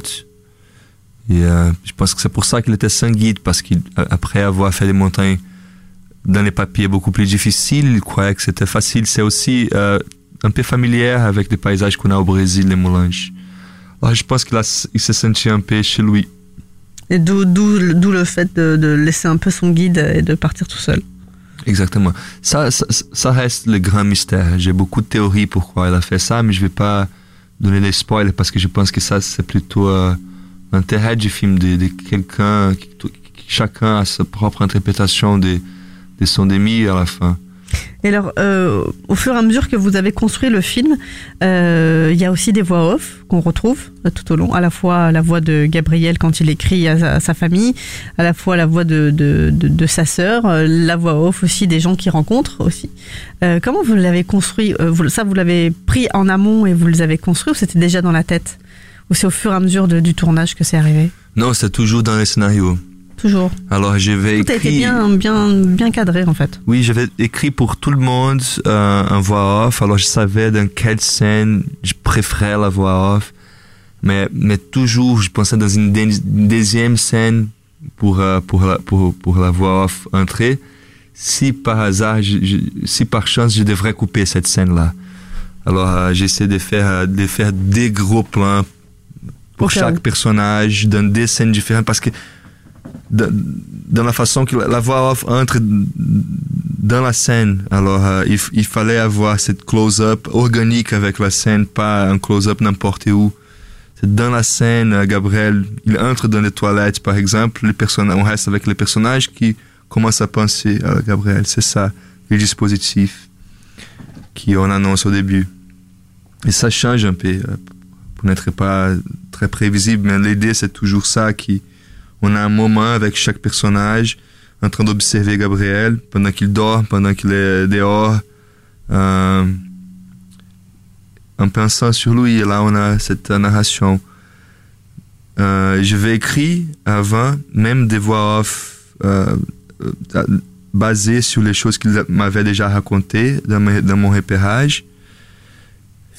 Et euh, je pense que c'est pour ça qu'il était sans guide, parce qu'après avoir fait des montagnes dans les papiers beaucoup plus difficiles, il croyait que c'était facile. C'est aussi euh, un peu familier avec des paysages qu'on a au Brésil, les Moulanges. Alors je pense qu'il a- il s'est senti un peu chez lui. Et d'où, le fait de, de laisser un peu son guide et de partir tout seul. Exactement. Ça, ça, ça reste le grand mystère. J'ai beaucoup de théories pourquoi il a fait ça, mais je vais pas donner des spoils parce que je pense que ça, c'est plutôt euh, l'intérêt du film de, de quelqu'un, chacun a sa propre interprétation de, de son demi à la fin. Et alors, euh, au fur et à mesure que vous avez construit le film, euh, il y a aussi des voix off qu'on retrouve euh, tout au long. À la fois la voix de Gabriel quand il écrit à sa, famille, à la fois la voix de, sa sœur, la voix off aussi des gens qu'il rencontre aussi. Comment vous l'avez construit Ça, vous l'avez pris en amont et vous les avez construits ou c'était déjà dans la tête? Ou c'est au fur et à mesure du tournage que c'est arrivé? Non, c'est toujours dans les scénarios. Toujours. Alors j'avais Tout a été écrit. bien, bien, bien cadré en fait. Oui, j'avais écrit pour tout le monde euh, un voix off. Alors je savais dans quelle scène je préférais la voix off. Mais, mais toujours, je pensais dans une, deuxième scène pour, euh, pour, la, pour, pour la voix off entrer. Si par hasard, je- je- si par chance, je devrais couper cette scène-là. Alors euh, j'essaie de faire, euh, de faire des gros plans pour chaque personnage, dans des scènes différentes. Parce que dans, la façon que la, voix off entre dans la scène. Alors, euh, il, il fallait avoir cette close-up organique avec la scène, pas un close-up n'importe où. C'est dans la scène, euh, Gabriel, il entre dans les toilettes, par exemple, les personnes, on reste avec les personnages qui commencent à penser à Gabriel. C'est ça, le dispositif qu'on annonce au début. Et ça change un peu, euh, pour n'être pas très prévisible, mais l'idée, c'est toujours ça, qui, on a un moment avec chaque personnage en train d'observer Gabriel pendant qu'il dort, pendant qu'il est dehors, euh, en pensant sur lui. Et là, on a cette narration. Euh, je vais écrire avant, même des voix off euh, basées sur les choses qu'il m'avait déjà racontées dans mon repérage.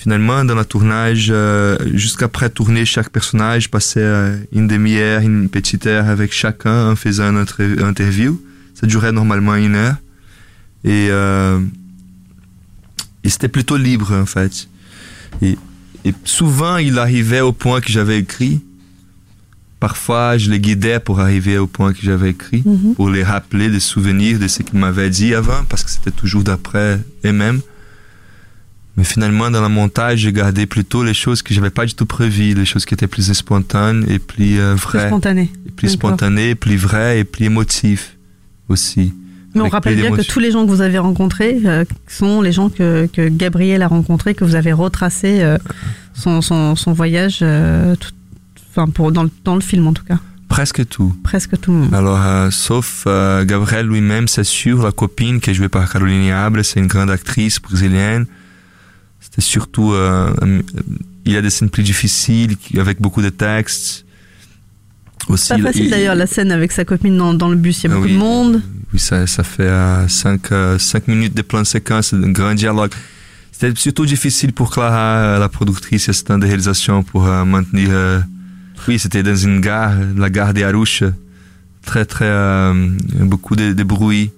Finalement, dans le tournage, euh, jusqu'après tourner chaque personnage, passer euh, une demi-heure, une petite heure avec chacun en faisant une interview. Ça durait normalement une heure. Et, euh, et c'était plutôt libre, en fait. Et, et souvent, il arrivait au point que j'avais écrit. Parfois, je les guidais pour arriver au point que j'avais écrit, Mhm. pour les rappeler des souvenirs de ce qu'ils m'avaient dit avant, parce que c'était toujours d'après eux-mêmes. Mais finalement, dans le montage, j'ai gardé plutôt les choses que j'avais pas du tout prévues, les choses qui étaient plus spontanées et plus euh, Plus vraies. spontané. Et plus spontanées, plus vraies et plus émotives aussi. Mais on rappelle bien que tous les gens que vous avez rencontrés euh, sont les gens que, que Gabriel a rencontrés, que vous avez retracé euh, son, son, son voyage euh, tout- enfin pour, dans, le, dans le film en tout cas. Presque tout. Presque tout. Alors, euh, sauf euh, Gabriel lui-même, c'est sûr, la copine qui est jouée par Caroline Abre, c'est une grande actrice brésilienne. C'était surtout, euh, euh, il y a des scènes plus difficiles, avec beaucoup de textes. Aussi, Pas il- facile il- d'ailleurs la scène avec sa copine dans, dans le bus, il y a Ah beaucoup oui. de monde. Oui, ça, ça fait 5 minutes de plan de séquence, un grand dialogue. C'était surtout difficile pour Clara, euh, la productrice assistante de réalisation, pour euh, maintenir. euh, oui, c'était dans une gare, la gare des Arusha. Très, très. euh, beaucoup de, de bruit.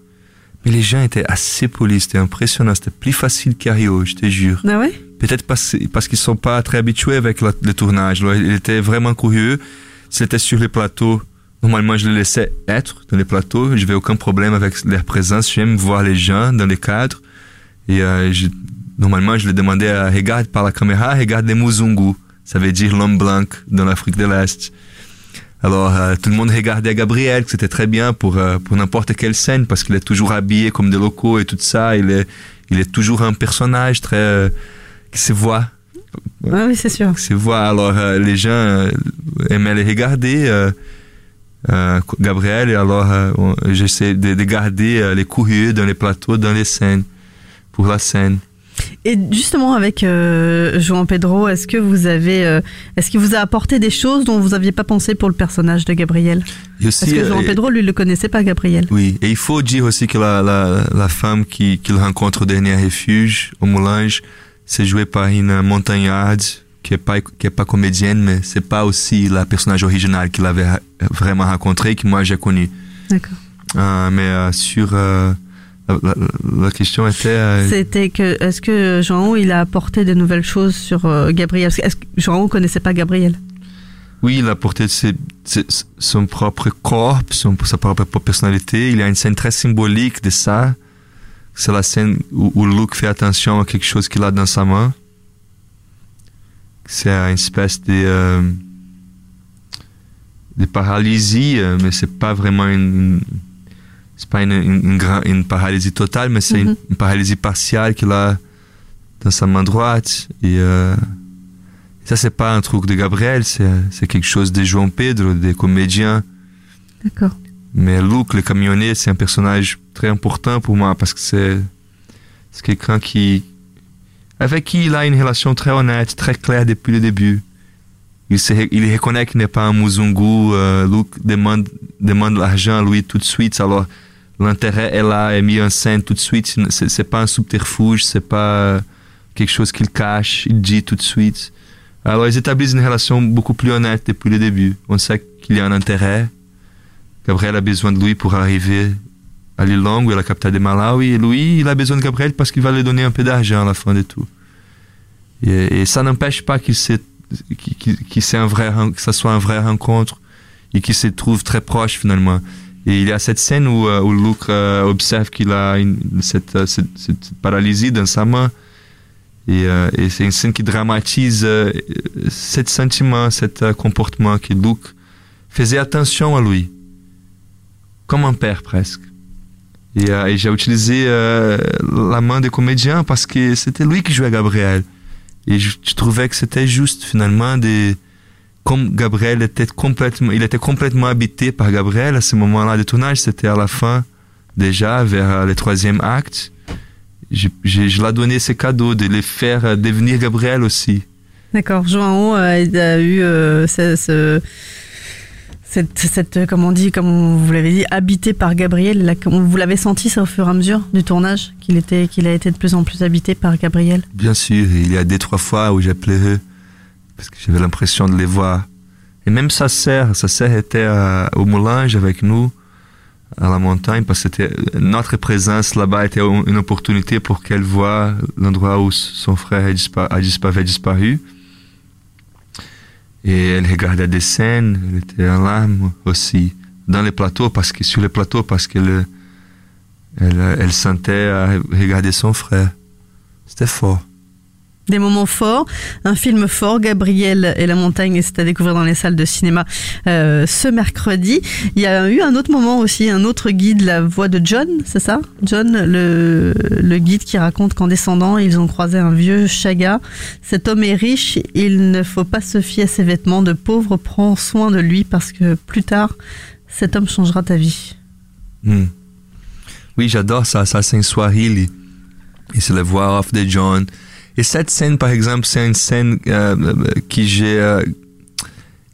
Mais les gens étaient assez polis, c'était impressionnant. C'était plus facile qu'Ario, je te jure. Ah ouais? Peut-être parce, parce qu'ils sont pas très habitués avec la- le tournage. Alors, ils étaient vraiment curieux. C'était sur les plateaux. Normalement, je les laissais être dans les plateaux. Je n'avais aucun problème avec leur présence. J'aime voir les gens dans les cadres. Et euh, je- normalement, je les demandais à regarde par la caméra, regarde les Muzungu. Ça veut dire l'homme blanc dans l'Afrique de l'Est. Alors, euh, tout le monde regardait Gabriel, que c'était très bien pour, euh, pour n'importe quelle scène, parce qu'il est toujours habillé comme des locaux et tout ça. Il est, il est toujours un personnage très, euh, qui se voit Ah oui, c'est sûr. se voit. Alors, euh, les gens euh, aimaient les regarder, euh, euh, Gabriel, et alors euh, j'essaie de, de garder les curieux dans les plateaux, dans les scènes, pour la scène. Et justement avec euh, João Pedro, est-ce que vous avez, euh, est-ce qu'il vous a apporté des choses dont vous n'aviez pas pensé pour le personnage de Gabriel Parce que João euh, Pedro, lui, le connaissait pas, Gabriel. Oui, et il faut dire aussi que la, la, la femme qui- qu'il rencontre au dernier refuge, au Moulange, c'est joué par une montagnarde qui est pas, qui est pas comédienne, mais c'est pas aussi la personnage original qu'il avait ra- vraiment rencontré, que moi j'ai connu. D'accord. Euh, mais sur la, la- la question était euh, C'était que, est-ce que João, il a apporté de nouvelles choses sur euh, Gabriel? Est-ce que João connaissait pas Gabriel? Oui, il a porté ses- ses- son propre corps, son, sa propre personnalité. Il y a une scène très symbolique de ça. C'est la scène où, où Luke fait attention à quelque chose qu'il a dans sa main. C'est une espèce de, euh, de paralysie, euh, mais c'est pas vraiment une, une- c'est pas une, une, une gra- une paralysie totale, mais c'est une, une paralysie partielle qu'il a dans sa main droite. Et euh, ça, c'est pas un truc de Gabriel, c'est c'est quelque chose de João Pedro, des comédiens. D'accord. Mais Luke, le camionnier, c'est un personnage très important pour moi parce que c'est quelqu'un qui avec qui il a une relation très honnête, très claire depuis le début. Il, se, il reconnaît qu'il n'est pas un Muzungu. euh, Luke demande demande l'argent à Louis tout de suite. Alors, l'intérêt est là, est mis en scène tout de suite. C'est, pas un subterfuge, c'est pas quelque chose qu'il cache, il dit tout de suite. Alors, ils établissent une relation beaucoup plus honnête depuis le début. On sait qu'il y a un intérêt. Gabriel a besoin de Louis pour arriver à l'île la capitale de Malawi. Et Louis, il a besoin de Gabriel parce qu'il va lui donner un peu d'argent à la fin de tout. Et, ça n'empêche pas qu'il se, qu'il, qu'il, c'est un vrai, que ça soit un vrai rencontre et qu'il se trouve très proche finalement. Et il y a cette scène où, euh, où Luke euh, observe qu'il a euh, cette, paralysie dans sa main. Et, euh, c'est une scène qui dramatise euh, ce sentiment, ce comportement que Luke faisait attention à lui. Comme un père presque. Et, et j'ai utilisé la main des comédiens parce que c'était lui qui jouait Gabriel. Et je, je trouvais que c'était juste finalement des comme Gabriel était complètement, il était complètement habité par Gabriel à ce moment-là de tournage, c'était à la fin déjà vers le troisième acte. Je, je, je l'ai donné ce cadeau de les faire devenir Gabriel aussi. D'accord. Joao a, a eu euh, ce, ce, cette, cette, comme on dit, comme vous l'avez dit, habité par Gabriel. Là, vous l'avez senti ça au fur et à mesure du tournage, qu'il était, qu'il a été de plus en plus habité par Gabriel? Bien sûr. Il y a deux trois fois où j'ai pleuré parce que j'avais l'impression de les voir. Et même sa sœur, sa sœur était à, au Moulange avec nous à la montagne parce que notre présence là-bas était une opportunité pour qu'elle voie l'endroit où son frère disparu, avait disparu. Et elle regardait des scènes, elle était en larmes aussi dans les plateaux parce que sur les plateaux parce qu'elle elle, elle sentait à regarder son frère. C'était fort des moments forts, un film fort, Gabriel et la montagne, c'est à découvrir dans les salles de cinéma euh, ce mercredi. Il y a eu un autre moment aussi, un autre guide, la voix de John, c'est ça? John, le, guide qui raconte qu'en descendant, ils ont croisé un vieux chaga. Cet homme est riche, il ne faut pas se fier à ses vêtements de pauvre, prends soin de lui parce que plus tard, cet homme changera ta vie. Hmm. Oui, j'adore ça, ça c'est une Swahili. Et c'est la voix off de John. Et cette scène, par exemple, c'est une scène euh, que j'ai euh,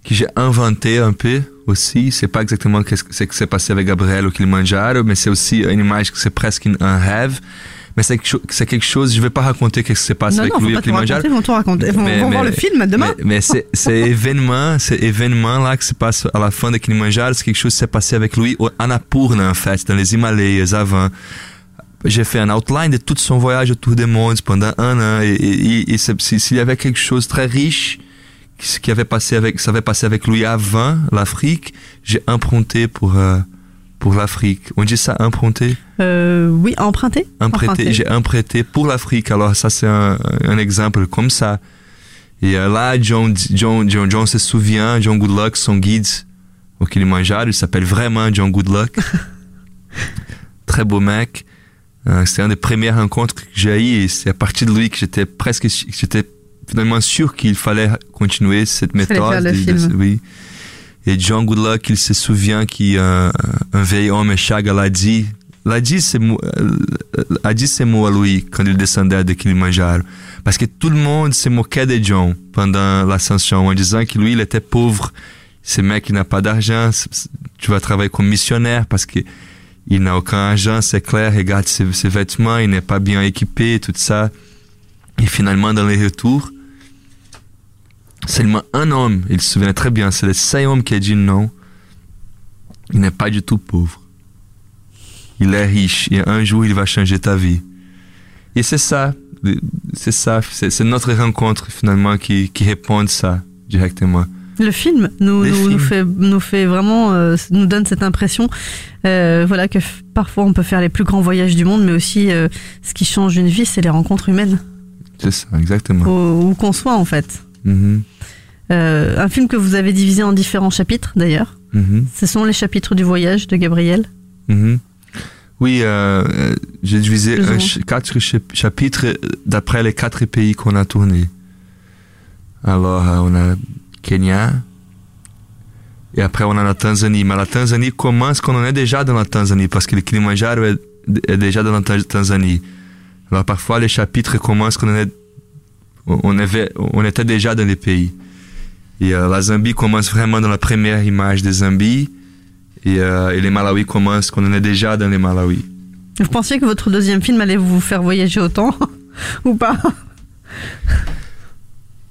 que j'ai inventé un peu aussi. C'est pas exactement ce qui s'est passé avec Gabriel au Kilimanjaro, mais c'est aussi une image que c'est presque un rêve. Mais c'est quelque, chose, je vais pas raconter ce qui se passe non, avec non, lui au Kilimanjaro. Ils vont tout raconter, ils vont, mais, vont mais, voir le film demain. Mais, mais c'est, c'est événement, c'est événement là qui se passe à la fin de Kilimanjaro, c'est quelque chose qui s'est passé avec lui au Annapurna en fait, dans les Himalayas avant j'ai fait un outline de tout son voyage autour du monde pendant un an et, et, et s'il y avait quelque chose de très riche qui avait passé avec ça avait passé avec lui avant l'Afrique j'ai emprunté pour euh, pour l'Afrique. On dit ça emprunté euh, oui emprunté emprunté j'ai emprunté pour l'Afrique. Alors ça c'est un, un exemple comme ça. Et euh, là John, John John John se souvient John Goodluck son guide au Kilimanjaro. Il s'appelle vraiment John Goodluck. Très beau mec euh, c'était une des premières rencontres que j'ai eues et c'est à partir de lui que j'étais presque, j'étais finalement sûr qu'il fallait continuer cette méthode. De, de, oui. Et John Goodluck, il se souvient qu'un euh, un vieil homme, Chaga, l'a dit, l'a dit ces mots, a dit ces mots à lui quand il descendait de Kilimanjaro. Parce que tout le monde se moquait de John pendant l'ascension en disant que lui, il était pauvre. Ce mec qui n'a pas d'argent, tu vas travailler comme missionnaire parce que il n'a aucun argent, c'est clair, regarde ses, ses, vêtements, il n'est pas bien équipé, tout ça. Et finalement, dans les retours, seulement un homme, il se souvient très bien, c'est le seul homme qui a dit non. Il n'est pas du tout pauvre. Il est riche et un jour il va changer ta vie. Et c'est ça, c'est ça, c'est notre rencontre finalement qui, qui répond ça directement. Le film nous, nous, nous, fait, nous fait vraiment, euh, nous donne cette impression, euh, voilà, que parfois on peut faire les plus grands voyages du monde, mais aussi euh, ce qui change une vie, c'est les rencontres humaines. C'est ça, exactement. Où, où qu'on soit en fait. Mm -hmm. un film que vous avez divisé en différents chapitres d'ailleurs. Mm -hmm. Ce sont les chapitres du voyage de Gabriel. Mm -hmm. Oui, j'ai divisé un, quatre chapitres d'après les quatre pays qu'on a tournés. Alors, on a Kenya. Et après, on a la Tanzanie. Mais la Tanzanie commence quand on est déjà dans la Tanzanie, parce que le Kilimanjaro est, est déjà dans la Tanzanie. Alors, parfois, les chapitres commencent quand on, est, on, avait, on était déjà dans les pays. Et euh, la Zambie commence vraiment dans la première image de Zambie. Et, euh, et les Malawi commencent quand on est déjà dans les Malawi? Vous pensiez que votre deuxième film allait vous faire voyager autant ou pas?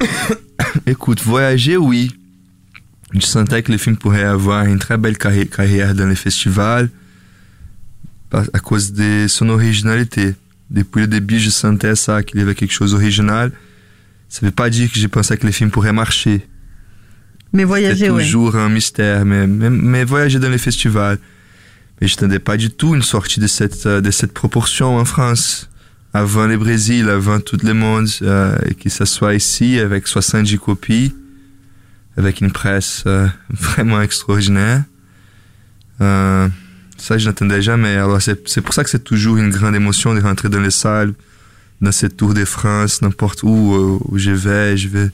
Écoute, voyager, oui. Je sentais que le film pourrait avoir une très belle carri- carrière dans les festivals à cause de son originalité. Depuis le début, je sentais ça, qu'il y avait quelque chose d'original. Ça ne veut pas dire que je pensais que le film pourrait marcher. Mais voyager, oui. toujours un mystère, mais, mais, mais voyager dans les festivals. Mais je n'attendais pas du tout une sortie de cette, euh, de cette proportion en France. Avant le Brésil, avant tout le monde, euh, et qu'il s'assoit ici avec 70 copies, avec une presse euh, vraiment extraordinaire. Euh, ça, je n'attendais jamais. Alors, c'est pour ça que c'est toujours une grande émotion de rentrer dans les salles, dans cette tour de France, n'importe où, euh, où je vais, je vais.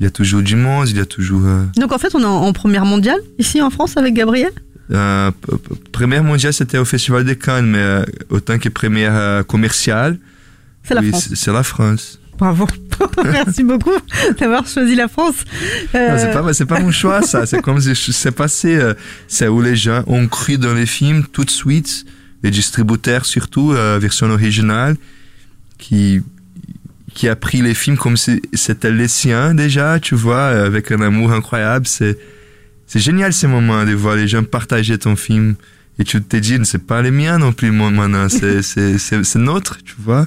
Il y a toujours du monde, il y a toujours. Donc en fait, on est en, en première mondiale ici en France avec Gabriel? Euh, première mondiale, c'était au Festival de Cannes, mais euh, autant que première euh, commerciale, C'est la oui, France. c'est- c'est la France. Bravo. Merci beaucoup d'avoir choisi la France. Euh, c'est pas, c'est pas mon choix, ça. C'est comme si c'est passé. euh, c'est où les gens ont cru dans les films tout de suite, les distributeurs surtout, euh, version originale, qui qui a pris les films comme si c'était les siens déjà, tu vois, avec un amour incroyable. C'est c'est génial ces moments de voir les gens partager ton film et tu te dis c'est pas les miens non plus maintenant, c'est c'est c'est c'est notre, tu vois.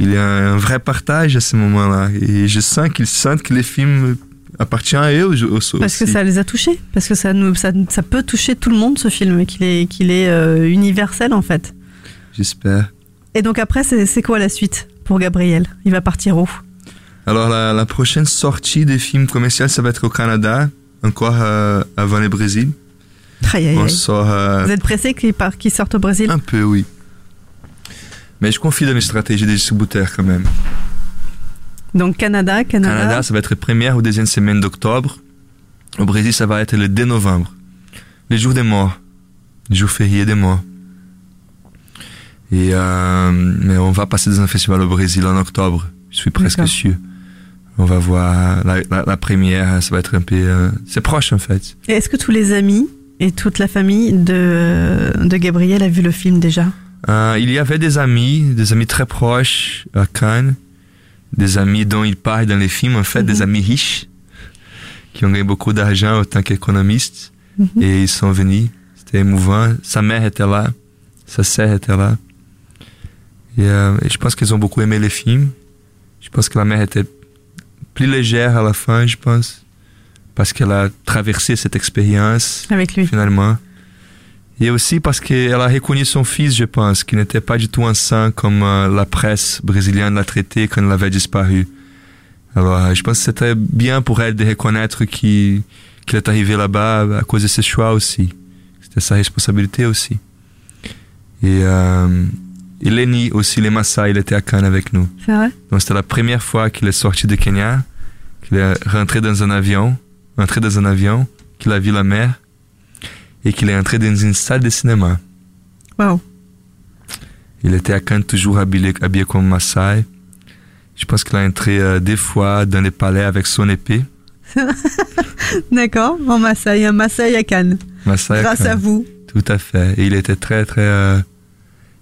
Il y a un vrai partage à ce moment-là et je sens qu'ils sentent que les films appartiennent à eux au- au- Parce que aussi. ça les a touchés, parce que ça, nous, ça, ça peut toucher tout le monde ce film, qu'il est, qu'il est euh, universel en fait. J'espère. Et donc après, c'est c'est quoi la suite pour Gabriel? Il va partir où? Alors la, la prochaine sortie des films commerciaux, ça va être au Canada, encore euh, avant le Brésil. Aïe, aïe, On aïe. sort euh, Vous êtes pressé qu'il part- qu'il sorte au Brésil? Un peu, oui. Mais je confie dans les stratégies des distributeurs quand même. Donc Canada, Canada. Canada, ça va être première ou deuxième semaine d'octobre. Au Brésil, ça va être le 2 novembre. Les jours des morts. Les jours fériés des morts. Et euh, mais on va passer dans un festival au Brésil en octobre. Je suis presque sûr. On va voir la, la- la première, ça va être un peu... euh, c'est proche en fait. Est-ce que tous les amis et toute la famille de, de Gabriel a vu le film déjà? Euh, il y avait des amis, des amis très proches à Cannes, des amis dont il parle dans les films, en fait, des amis riches, qui ont gagné beaucoup d'argent en tant qu'économistes, et ils sont venus. C'était émouvant. Sa mère était là, sa sœur était là. Et, euh, et je pense qu'ils ont beaucoup aimé les films. Je pense que la mère était plus légère à la fin, je pense, parce qu'elle a traversé cette expérience avec lui finalement. Et aussi parce qu'elle a reconnu son fils, je pense, qui n'était pas du tout un saint comme euh, la presse brésilienne l'a traité quand il avait disparu. Alors, euh, je pense que c'était bien pour elle de reconnaître qu'il qu'il est arrivé là-bas à cause de ses choix aussi. C'était sa responsabilité aussi. Et, euh, et Lenny aussi, les Maasai, il était à Cannes avec nous. C'est vrai? Donc c'était la première fois qu'il est sorti de Kenya, qu'il est rentré dans un avion, entré dans un avion, qu'il a vu la mer et qu'il est entré dans une salle de cinéma. Wow. Il était à Cannes toujours habillé, habillé comme Maasai. Je pense qu'il a entré euh, des fois dans les palais avec son épée. D'accord, en Maasai, un Maasai à Cannes. Maasai à Grâce à Cannes. vous. Tout à fait. Et il était très, très... euh,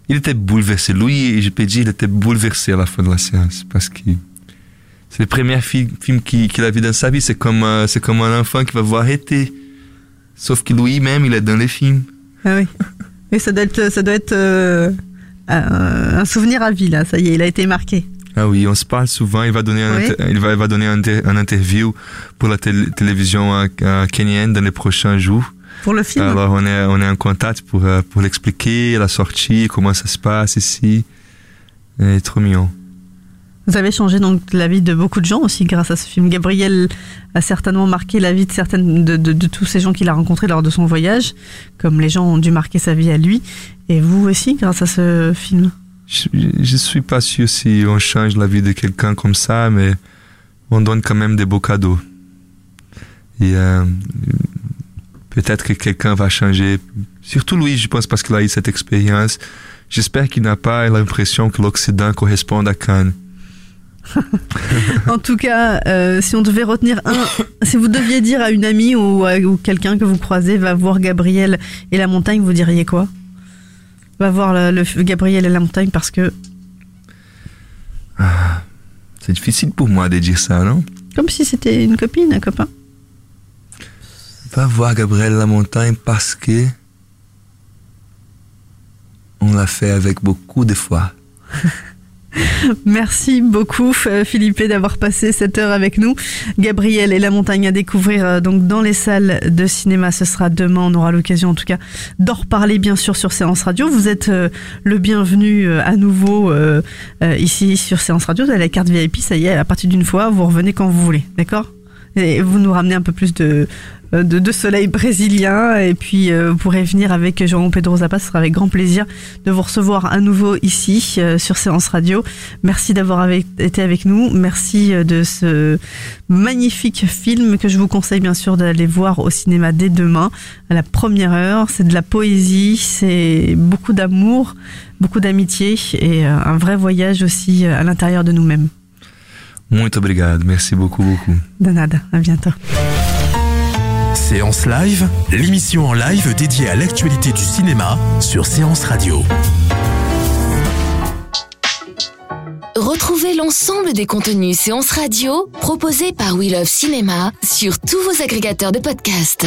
il était bouleversé. Lui, je peux dire, il était bouleversé à la fin de la séance. Parce que c'est le premier fi- film qu'il a vu dans sa vie. C'est comme, euh, c'est comme un enfant qui va voir été. Sauf que lui-même, il est dans les films. Ah oui. Et ça doit être, ça doit être euh, un souvenir à vie, là. Ça y est, il a été marqué. Ah oui, on se parle souvent. Il va donner un, Oui. il va, il va donner un, inter- un interview pour la tél- télévision euh, euh, kenyenne dans les prochains jours. Pour le film Alors on est, on est en contact pour, euh, pour l'expliquer, la sortie, comment ça se passe ici. Et trop mignon. Vous avez changé donc la vie de beaucoup de gens aussi grâce à ce film. Gabriel a certainement marqué la vie de certaines de, de- de tous ces gens qu'il a rencontrés lors de son voyage, comme les gens ont dû marquer sa vie à lui, et vous aussi grâce à ce film? Je, je suis pas sûr si on change la vie de quelqu'un comme ça, mais on donne quand même des beaux cadeaux. Et euh, peut-être que quelqu'un va changer. Surtout lui, je pense, parce qu'il a eu cette expérience. J'espère qu'il n'a pas l'impression que l'Occident corresponde à Cannes. en tout cas, euh, si on devait retenir un, si vous deviez dire à une amie ou, à- ou quelqu'un que vous croisez va voir Gabriel et la montagne, vous diriez quoi? Va voir le, le- Gabriel et la montagne parce que C'est difficile pour moi de dire ça, non? Comme si c'était une copine, un copain. Va voir Gabriel La Montagne parce que on l'a fait avec beaucoup de foi. Merci beaucoup Philippe d'avoir passé cette heure avec nous. Gabriel et la montagne à découvrir euh, donc dans les salles de cinéma. Ce sera demain. On aura l'occasion en tout cas d'en reparler bien sûr sur Séance Radio. Vous êtes euh, le bienvenu euh, à nouveau ici sur Séance Radio. Vous avez la carte VIP. Ça y est, à partir d'une fois, vous revenez quand vous voulez. D'accord? Et vous nous ramenez un peu plus de, de, de soleil brésilien et puis euh, vous pourrez venir avec Jean Pedro Zappa, ce sera avec grand plaisir de vous recevoir à nouveau ici euh, sur Séance Radio. Merci d'avoir été avec nous, merci euh, de ce magnifique film que je vous conseille bien sûr d'aller voir au cinéma dès demain à la première heure. C'est de la poésie, c'est beaucoup d'amour, beaucoup d'amitié et euh, un vrai voyage aussi euh, à l'intérieur de nous-mêmes. Muito obrigado, merci beaucoup, beaucoup. De nada, à bientôt. Séance Live, l'émission en live dédiée à l'actualité du cinéma sur Séance Radio. Retrouvez l'ensemble des contenus séances radio proposés par We Love Cinéma sur tous vos agrégateurs de podcasts.